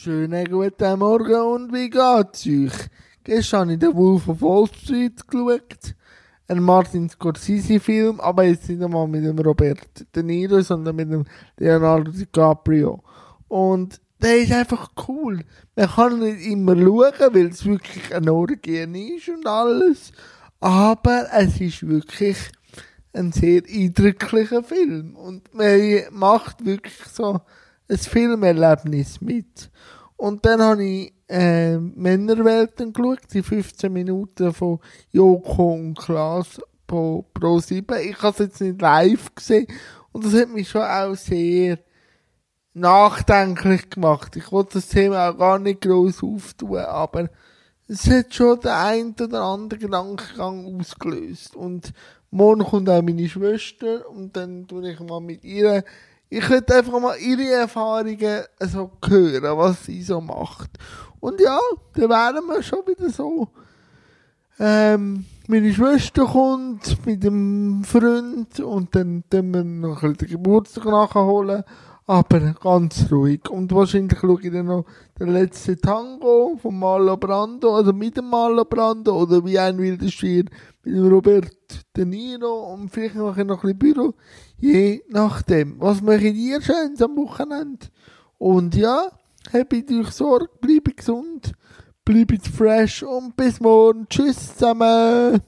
Schönen guten Morgen und wie geht's euch? Gestern habe ich den Wolf of Wall Street geschaut. Ein Martin Scorsese-Film, aber jetzt nicht einmal mit dem Robert De Niro, sondern mit dem Leonardo DiCaprio. Und der ist einfach cool. Man kann nicht immer schauen, weil es wirklich eine Orgie ist und alles. Aber es ist wirklich ein sehr eindrücklicher Film. Und man macht wirklich so ein Filmerlebnis mit. Und dann habe ich äh, Männerwelten geschaut, die 15 Minuten von Joko und Klaas pro, pro 7. Ich habe es jetzt nicht live gesehen und das hat mich schon auch sehr nachdenklich gemacht. Ich wollte das Thema auch gar nicht groß auftun, aber es hat schon den einen oder anderen Gedankengang ausgelöst. Und morgen kommt auch meine Schwester und dann tue ich mal mit ihr ich würde einfach mal ihre Erfahrungen so hören, was sie so macht. Und ja, dann wären wir schon wieder so. Ähm, meine Schwester kommt mit dem Freund und dann tun wir noch den Geburtstag nachholen. Aber ganz ruhig. Und wahrscheinlich schaue ich dann noch den letzten Tango von Marlon Brando, also mit dem Marlon Brando, oder wie ein wilder Stier mit dem Robert De Niro und vielleicht noch ein bisschen Büro. Je nachdem. Was mache ich dir schön am Wochenende? Und ja, habt euch Sorge, bleibt gesund, bleibt fresh und bis morgen. Tschüss zusammen.